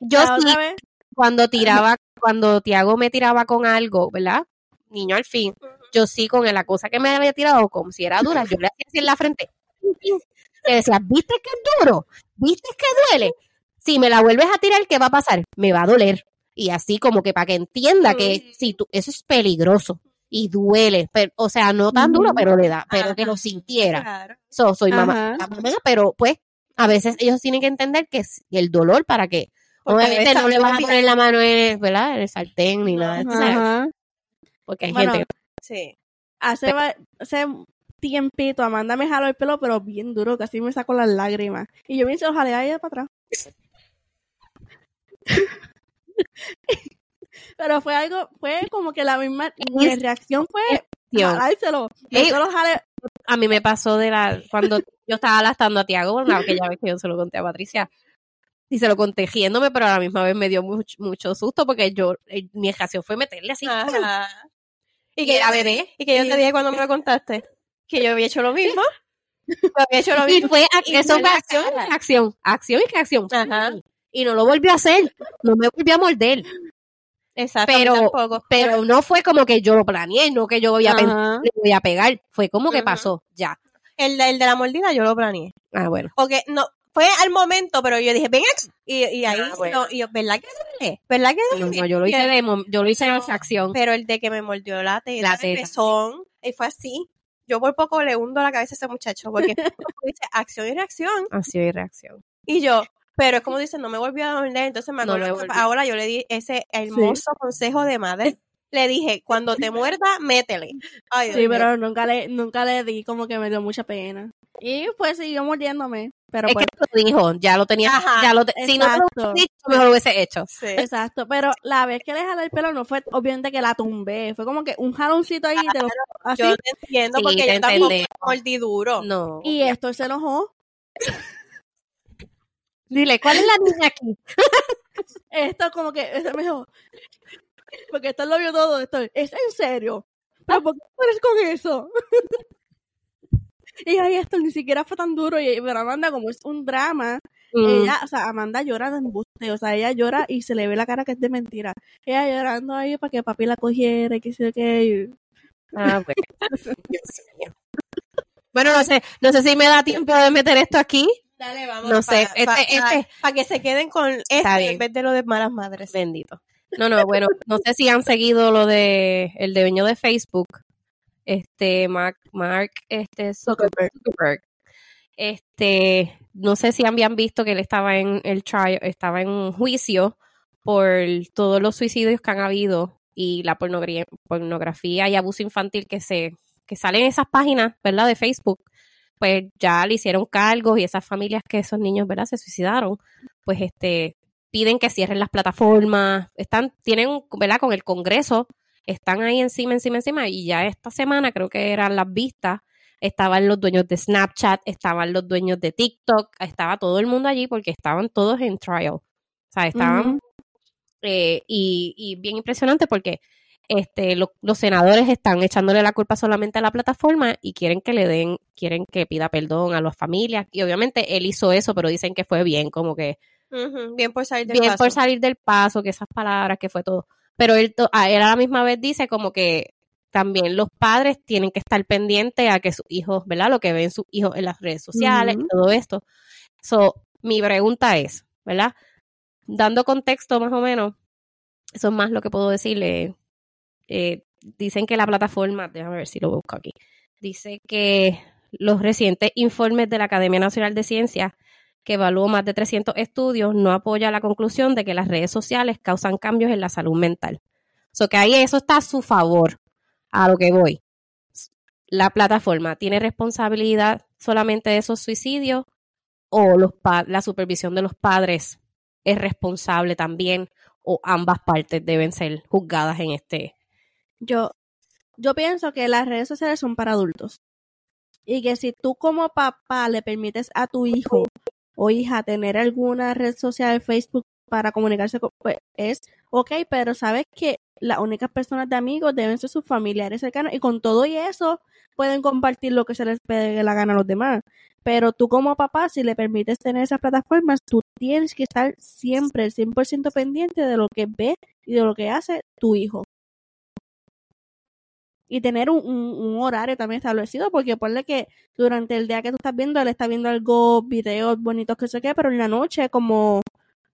Yo sí, vez, cuando tiraba, cuando Tiago me tiraba con algo, ¿verdad? Niño al fin, yo sí con la cosa que me había tirado, como si era dura, yo le hacía así en la frente. <laughs> Le decía, ¿viste que es duro? ¿Viste que duele? Si me la vuelves a tirar, ¿qué va a pasar? Me va a doler. Y así como que para que entienda que si tú, eso es peligroso y duele, pero, o sea, no tan duro, pero le da, pero que lo sintiera. Claro. So, soy mamá, mamá, pero pues a veces ellos tienen que entender que el dolor para que obviamente no le vas a poner la mano en, ¿verdad? en el sartén ni nada, ajá. porque hay Bueno, gente Sí. hace, hace tiempito Amanda me jaló el pelo, pero bien duro, casi me sacó las lágrimas. Y yo me hice los jalé a ella para atrás. <laughs> pero fue algo, fue como que la misma, mi reacción fue que jalárselo. Ey. a mí me pasó de la cuando yo estaba lastando a Tiago, una aquella vez que yo se lo conté a Patricia y se lo conté riéndome, pero a la misma vez me dio mucho, mucho susto porque yo eh, mi reacción fue meterle así Ajá. y que era bebé Y que yo te dije cuando me lo contaste que yo había hecho lo mismo. <laughs> Yo había hecho lo y mismo. fue Y eso fue acción reacción, acción y reacción. Ajá. Y no lo volvió a hacer, no me volvió a morder. Exacto. Pero- tampoco. Pero no fue como que yo lo planeé, no que yo voy a pensar Ajá. le voy a pegar. Fue como que pasó, ya. el, de- el de la mordida yo lo planeé. Ah, bueno. Porque no, fue al momento, pero yo dije, ven aquí. Y, y ahí, Ah, bueno. no, y yo, ¿verdad que duele? ¿Verdad que duele? no, yo lo hice de yo lo hice en esa acción. Pero el de que me mordió la teta, La el teta. pezón, y fue así. Yo por poco le hundo la cabeza a ese muchacho, porque <laughs> dice acción y reacción. Acción y reacción. Y yo, pero es como dice, no me volvió a morder, entonces me No ahora yo le di ese hermoso consejo de madre. Le dije, cuando te muerda, métele. Ay, Sí, pero nunca le, nunca le di, como que me dio mucha pena. Y pues siguió mordiéndome. Pero Es pues, que lo dijo, ya lo tenía, Ajá, ya lo te- si no lo hubiese dicho, mejor lo hubiese hecho. Sí. Exacto, pero la vez que le jalé el pelo no fue obviamente que la tumbé, fue como que un jaloncito ahí de los- así Yo te entiendo, Sí, porque te yo tampoco entendemos. mordí duro. No. y esto se enojó. Dile, ¿cuál es la niña aquí? <laughs> Esto como que ese me dijo, <laughs> porque esto lo vio todo, esto es en serio. Pero ¿por qué eres con eso? <laughs> y ahí esto ni siquiera fue tan duro, y, pero Amanda como es un drama, Mm, ella, o sea, Amanda llora de embuste, o sea, ella llora y se le ve la cara que es de mentira. Ella llorando ahí para que papi la cogiera y que sé qué. ah, bueno. Dios mío. Bueno, no sé, no sé si me da tiempo de meter esto aquí. Dale, vamos. No sé, Para este- este- que se queden con este en vez de lo de malas madres. Bendito. No, no, bueno, no sé si han seguido lo de el dueño de Facebook, este Mark, Mark, este Zuckerberg. Zuckerberg. Este, no sé si habían visto que él estaba en el trial, estaba en un juicio por todos los suicidios que han habido y la pornografía, pornografía y abuso infantil que se que salen en esas páginas, ¿verdad? De Facebook. Pues ya le hicieron cargos y esas familias que esos niños, ¿verdad? Se suicidaron, pues este piden que cierren las plataformas, están, tienen, ¿verdad? Con el Congreso, están ahí encima, encima, encima, y ya esta semana creo que eran las vistas, estaban los dueños de Snapchat, estaban los dueños de TikTok, estaba todo el mundo allí porque estaban todos en trial. O sea, estaban, eh, y, y bien impresionante porque este, lo- los senadores están echándole la culpa solamente a la plataforma y quieren que le den, quieren que pida perdón a las familias. Y obviamente él hizo eso, pero dicen que fue bien, como que Bien por salir del bien paso. por salir del paso, que esas palabras, que fue todo. Pero él, a él a la misma vez dice como que también los padres tienen que estar pendientes a que sus hijos, ¿verdad? Lo que ven sus hijos en las redes sociales y todo esto. So, mi pregunta es, ¿verdad? Dando contexto más o menos, eso es más lo que puedo decirle. Eh, dicen que la plataforma, déjame ver si lo busco aquí, dice que los recientes informes de la Academia Nacional de Ciencias que evaluó más de 300 estudios, no apoya la conclusión de que las redes sociales causan cambios en la salud mental. So que ahí eso está a su favor, a lo que voy. la plataforma tiene responsabilidad solamente de esos suicidios o la supervisión de los padres es responsable también o ambas partes deben ser juzgadas en este. Yo, yo pienso que las redes sociales son para adultos. Y que si tú como papá le permites a tu hijo o hija tener alguna red social, Facebook, para comunicarse, con, pues es ok, pero sabes que las únicas personas de amigos deben ser sus familiares cercanos y con todo y eso pueden compartir lo que se les pegue la gana a los demás. Pero tú como papá, si le permites tener esas plataformas, tú tienes que estar siempre el 100% pendiente de lo que ve y de lo que hace tu hijo y tener un, un, un horario también establecido, porque ponle que durante el día que tú estás viendo, él está viendo algo, videos bonitos que sé qué, pero en la noche, como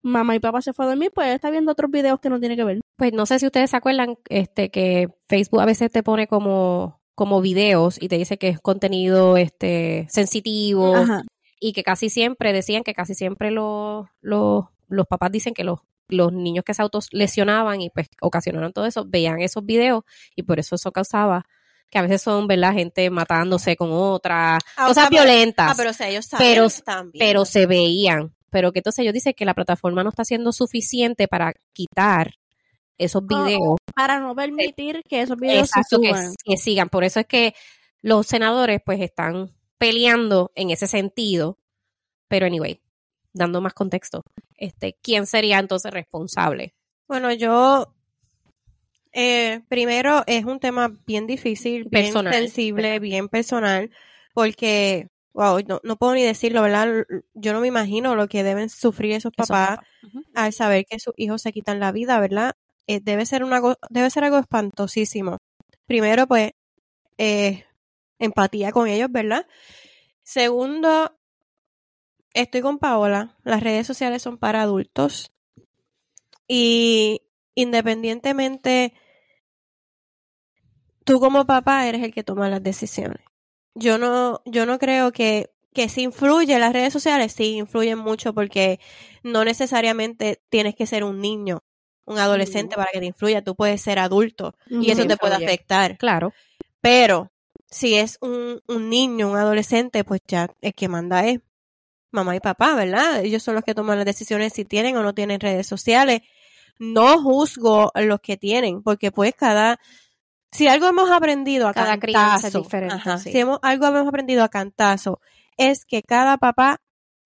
mamá y papá se fue a dormir, pues él está viendo otros videos que no tiene que ver. Pues no sé si ustedes se acuerdan este que Facebook a veces te pone como como videos y te dice que es contenido este sensitivo Ajá. y que casi siempre decían que casi siempre los los los papás dicen que los los niños que se autolesionaban y pues ocasionaron todo eso, veían esos videos y por eso eso causaba que a veces son, ¿verdad? Gente matándose con otra, Ah, o cosas sea, pero- violentas, Ah, pero o sea, ellos saben Pero- también. pero se veían. Pero que entonces ellos dicen que la plataforma no está siendo suficiente para quitar esos videos. Para no permitir que esos videos se que sigan. Por eso es que los senadores pues están peleando en ese sentido. Pero anyway, dando más contexto, este, ¿quién sería entonces responsable? Bueno, yo eh, primero es un tema bien difícil, bien Personal, sensible, bien personal, porque, wow, no, no puedo ni decirlo, ¿verdad? Yo no me imagino lo que deben sufrir esos papás al saber que sus hijos se quitan la vida, ¿verdad? Eh, debe ser una debe ser algo espantosísimo. Primero, pues, eh, empatía con ellos, ¿verdad? Segundo, estoy con Paola. Las redes sociales son para adultos. Y independientemente, tú como papá eres el que toma las decisiones. Yo no, yo no creo que, que si influye las redes sociales, sí influyen mucho porque no necesariamente tienes que ser un niño, un adolescente para que te influya. Tú puedes ser adulto y eso te puede influye. afectar. Claro. Pero si es un, un niño, un adolescente, pues ya el que manda es mamá y papá, ¿verdad? Ellos son los que toman las decisiones si tienen o no tienen redes sociales. No juzgo los que tienen, porque pues cada... Si algo hemos aprendido a Cada crianza es cantazo, diferente, ajá, sí. si hemos, algo hemos aprendido a cantazo, es que cada papá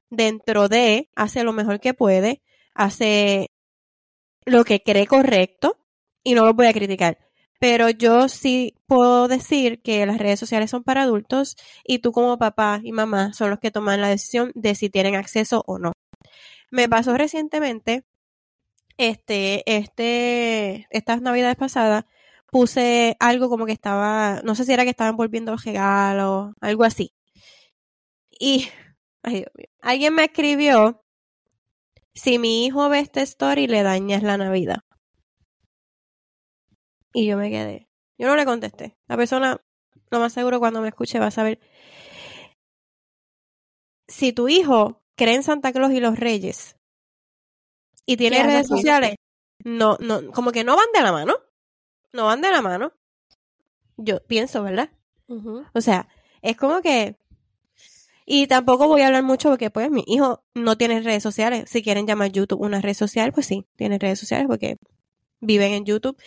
dentro de hace lo mejor que puede, hace lo que cree correcto y no lo voy a criticar. Pero yo sí puedo decir que las redes sociales son para adultos y tú como papá y mamá son los que toman la decisión de si tienen acceso o no. Me pasó recientemente, este, este, estas navidades pasadas, puse algo como que estaba, no sé si era que estaban volviendo los regalos, algo así. Y, <laughs> ay Dios mío, alguien me escribió, si mi hijo ve esta story le dañas la Navidad. Y yo me quedé. Yo no le contesté. La persona, lo más seguro cuando me escuche va a saber. Si tu hijo cree en Santa Claus y los Reyes y tiene ¿Qué haces redes sociales, no, no, como que no van de la mano. No van de la mano. Yo pienso, ¿verdad? O sea, es como que... Y tampoco voy a hablar mucho porque pues mi hijo no tiene redes sociales. Si quieren llamar YouTube una red social, pues sí, tiene redes sociales porque viven en YouTube.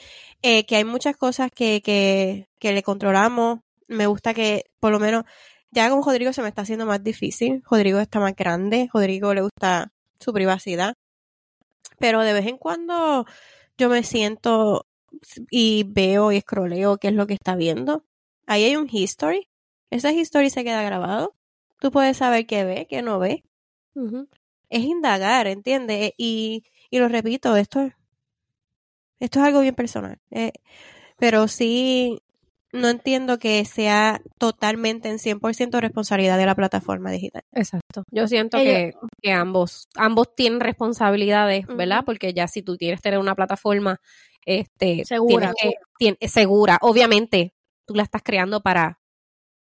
Eh, que hay muchas cosas que, que, que le controlamos. Me gusta que por lo menos ya con Rodrigo se me está haciendo más difícil. Rodrigo está más grande. Rodrigo le gusta su privacidad. Pero de vez en cuando yo me siento y veo y escroleo qué es lo que está viendo. Ahí hay un history. Ese history se queda grabado. Tú puedes saber qué ve, qué no ve. Es indagar, ¿entiendes? Y, y lo repito, esto es, esto es algo bien personal. Eh, pero sí, no entiendo que sea totalmente en 100% responsabilidad de la plataforma digital. Exacto. Yo siento Ellos- que, que ambos, ambos tienen responsabilidades, ¿verdad? Porque ya si tú quieres tener una plataforma este, Segura. tienes que- tien- segura, obviamente, tú la estás creando para,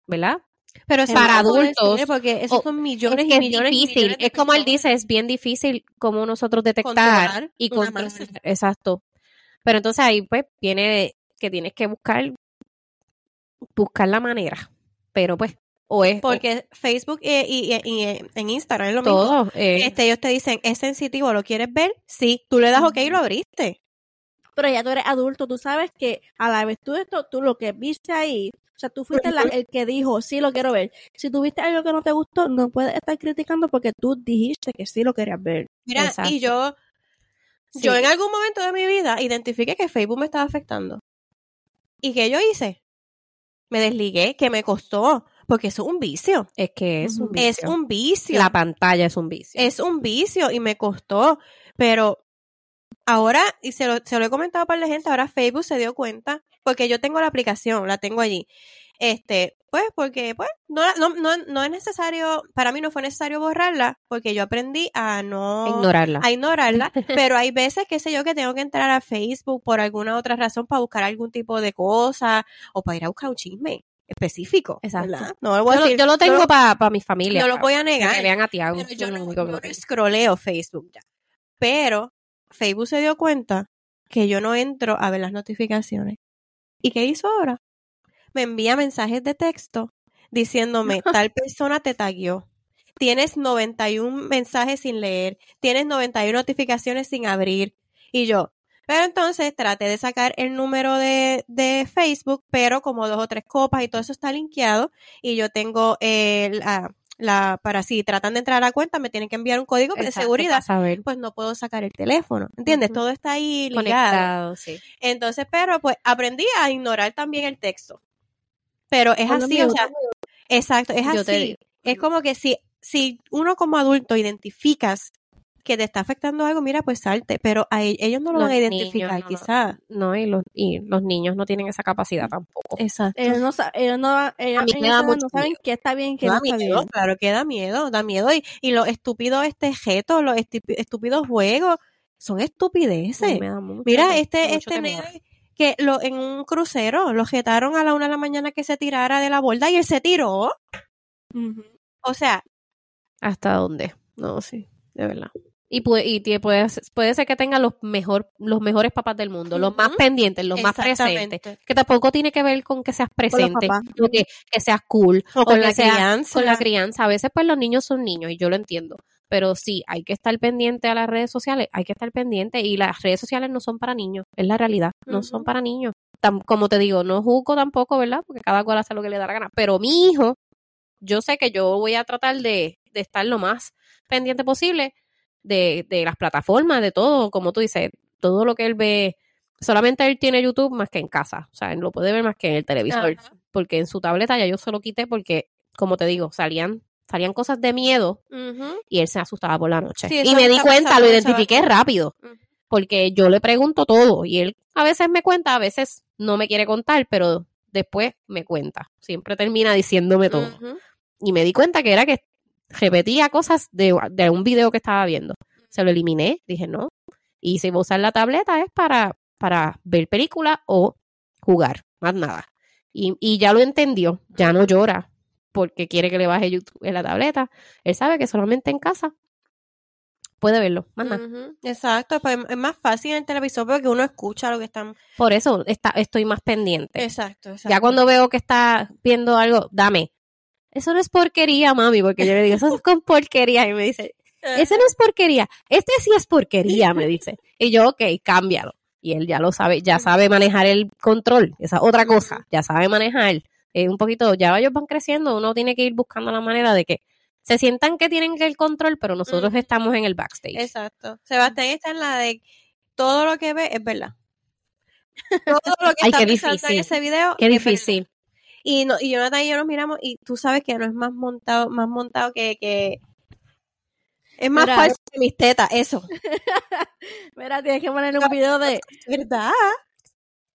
¿verdad? Pero eso Para adultos, porque esos son millones es que y es millones y difícil, millones de es como él dice, es bien difícil como nosotros detectar Controlar y controlar. Exacto. Pero entonces ahí pues viene que tienes que buscar buscar la manera. Pero pues, o es Porque Facebook y, y- y- y en Instagram es lo mismo. todo. eh, Este, ellos te dicen, ¿es sensitivo? ¿Lo quieres ver? Sí. Tú le das ok y lo abriste. Pero ya tú eres adulto, tú sabes que a la vez tú esto, tú lo que viste ahí, o sea, tú fuiste la- el que dijo, sí lo quiero ver. Si tuviste algo que no te gustó, no puedes estar criticando porque tú dijiste que sí lo querías ver. Mira, Exacto. y yo, Sí. yo en algún momento de mi vida identifiqué que Facebook me estaba afectando. ¿Y qué yo hice? Me desligué, que me costó, porque eso es un vicio. es que es un vicio. Es un vicio. La pantalla es un vicio. es un vicio y me costó, pero ahora, y se lo, se lo he comentado para la gente, ahora Facebook se dio cuenta, porque yo tengo la aplicación, la tengo allí. Este, pues, porque, pues, no, no, no, no es necesario, para mí no fue necesario borrarla, porque yo aprendí a no ignorarla. a ignorarla, <laughs> pero hay veces, qué sé yo, que tengo que entrar a Facebook por alguna otra razón para buscar algún tipo de cosa o para ir a buscar un chisme específico. Exacto. No lo voy a yo, lo- decir, yo lo tengo lo- para mi familia. no lo voy a negar. Que vean a Tiago. Pero yo lo no, yo lo no scrolleo Facebook ya. Pero Facebook se dio cuenta que yo no entro a ver las notificaciones. ¿Y qué hizo ahora? Me envía mensajes de texto diciéndome, <laughs> tal persona te tagueó. Tienes 91 mensajes sin leer. Tienes 91 notificaciones sin abrir. Y yo, pero entonces traté de sacar el número de, de Facebook, pero como dos o tres copas y todo eso está linkeado. Y yo tengo eh, la, la, para si tratan de entrar a la cuenta, me tienen que enviar un código de Exacto, seguridad. para saber. Pues no puedo sacar el teléfono. ¿Entiendes? Todo está ahí ligado. Conectado, sí. Entonces, pero pues aprendí a ignorar también el texto. Pero es así, o sea, exacto, es así. Es como que si, si uno como adulto identificas que te está afectando algo, mira, pues salte, pero a e- ellos no lo Los van a identificar, no, quizás. No, y los, y los niños no tienen esa capacidad tampoco. Exacto. Ellos no, ellos no, ellos no saben qué está bien qué Da no está miedo, bien. claro que da miedo, da miedo. Y, y los estúpidos este jetos, los estúpidos juegos, son estupideces. Me da mucho- Mira, este, mucho este temor. Que lo, en un crucero lo jetaron a la una de la mañana que se tirara de la borda y él se tiró. O sea, ¿Hasta dónde? No, sí, de verdad. Y, puede, y puede, puede ser que tenga los, mejor, los mejores papás del mundo, los más pendientes, los más presentes. Que tampoco tiene que ver con que seas presente, o que, que seas cool, O con la crianza. con la crianza. A veces, pues, los niños son niños, y yo lo entiendo. Pero sí, hay que estar pendiente a las redes sociales, hay que estar pendiente. Y las redes sociales no son para niños, es la realidad, no son para niños. Como te digo, no juzgo tampoco, ¿verdad? Porque cada cual hace lo que le da la gana. Pero mi hijo, yo sé que yo voy a tratar de, de estar lo más pendiente posible de, de las plataformas, de todo, como tú dices, todo lo que él ve. Solamente él tiene YouTube más que en casa, o sea, él lo puede ver más que en el televisor, Ajá. porque en su tableta ya yo se lo quité porque, como te digo, salían salían cosas de miedo y él se asustaba por la noche. Sí, y me di cuenta, lo identifiqué rápido, porque yo le pregunto todo y él a veces me cuenta, a veces no me quiere contar, pero después me cuenta. Siempre termina diciéndome todo. Y me di cuenta que era que repetía cosas de, de un video que estaba viendo. Se lo eliminé, dije no. Y si voy a usar la tableta es para, para ver películas o jugar, más nada. Y, y ya lo entendió, ya no llora porque quiere que le baje YouTube en la tableta. Él sabe que solamente en casa puede verlo, más nada. Exacto, pues es más fácil en el televisor porque uno escucha lo que están. Por eso está, estoy más pendiente. Exacto, exacto. Ya cuando veo que está viendo algo, dame. Eso no es porquería, mami, porque yo le digo, eso es con porquería. Y me dice, ese no es porquería. Este sí es porquería, me dice. Y yo, ok, cámbialo. Y él ya lo sabe, ya sabe manejar el control. Esa es otra cosa. Ya sabe manejar. Eh, un poquito, ya ellos van creciendo, uno tiene que ir buscando la manera de que se sientan que tienen el control, pero nosotros estamos en el backstage. Exacto. Sebastián está en la de todo lo que ve es verdad. Todo lo que <laughs> Ay, está pasando difícil. en ese video Qué verdad. difícil. Y, no, y Jonathan y yo nos miramos y tú sabes que no es más montado, más montado que, que es más Mira. falso que mis tetas, eso. <laughs> Mira, tienes que ponerle un video de <laughs> ¿Verdad?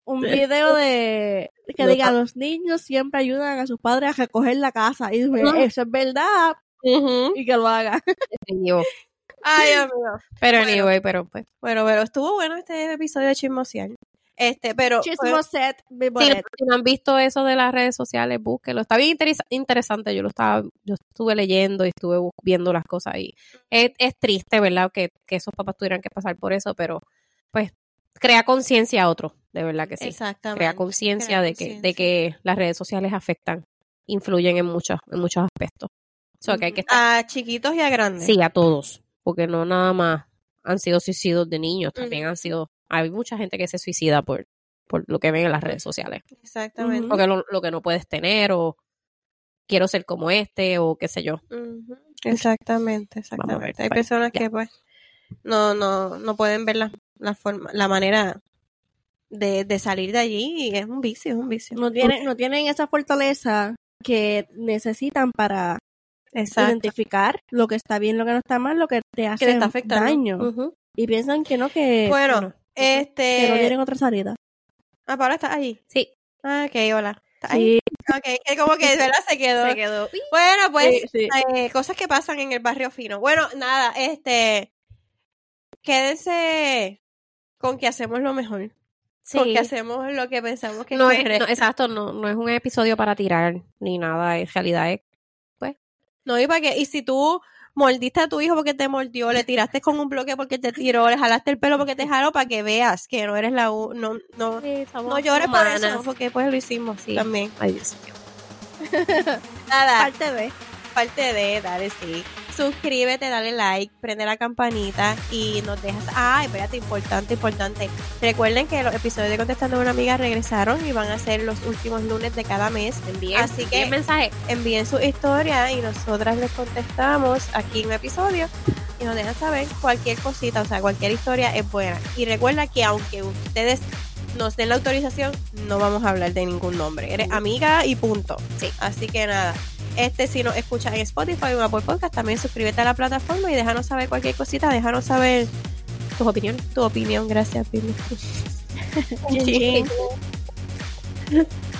un video de que diga los niños siempre ayudan a sus padres a recoger la casa y eso es verdad y que lo haga. <laughs> Ay, Dios mío. Pero Bueno. anyway, pero pues. Bueno, pero estuvo bueno este episodio de Chismosear. Este, pero Chismo set, Si, no han visto eso de las redes sociales, búsquelo. Está bien interesa- interesante. Yo lo estaba, yo estuve leyendo y estuve viendo las cosas y es, es triste, ¿verdad? Que, que esos papás tuvieran que pasar por eso, pero pues crea conciencia a otro, de verdad que sí. Exactamente. Crea conciencia de que, de que las redes sociales afectan, influyen en muchos, en muchos aspectos. O sea, que hay que estar, A chiquitos y a grandes. sí, a todos, porque no nada más han sido suicidios de niños, también han sido, hay mucha gente que se suicida por, por lo que ven en las redes sociales, Exactamente. porque lo, lo que no puedes tener o quiero ser como este o qué sé yo. Exactamente, ver, exactamente. Hay personas ya. que pues no, no, no pueden ver la, la forma, la manera de, de salir de allí y es un vicio, es un vicio. No tienen, no tienen esa fortaleza que necesitan para Exacto. identificar lo que está bien, lo que no está mal, lo que te hace Que te está afectando. daño. Y piensan que no, que, Bueno, no, que no este. tienen otra salida. Ah, Paula está allí. Sí. Ah, ok, hola. Sí, Ok, que como que, ¿verdad? Se quedó. Se quedó. Bueno, pues, sí, sí. eh, cosas que pasan en el barrio fino. Bueno, nada, este. Quédense con que hacemos lo mejor. Con Sí. que hacemos lo que pensamos que No es correcto. no, exacto, no, no es un episodio para tirar ni nada, en realidad es No, y para que, y si tú mordiste a tu hijo porque te mordió, le tiraste con un bloque porque te tiró, le jalaste el pelo porque te jaló, para que veas que no eres la u no, no, no llores por eso, porque pues lo hicimos Sí. también. Ay, Dios mío. Nada, parte de. parte de, dale sí. Suscríbete, dale like, prende la campanita y nos dejas. Ay, espérate, importante, importante. Recuerden que los episodios de Contestando a una amiga regresaron y van a ser los últimos lunes de cada mes. Envíen, Así que envíen mensaje. envíen su historia y nosotras les contestamos aquí en un episodio y nos dejan saber cualquier cosita, o sea, cualquier historia es buena. Y recuerda que aunque ustedes nos den la autorización, no vamos a hablar de ningún nombre. Eres amiga y punto. Sí. Así que nada. Este, si nos escuchas en Spotify o en Apple Podcast, también suscríbete a la plataforma y déjanos saber cualquier cosita, déjanos saber Tus opiniones. tu opinión. Gracias, Pili. <laughs> <laughs>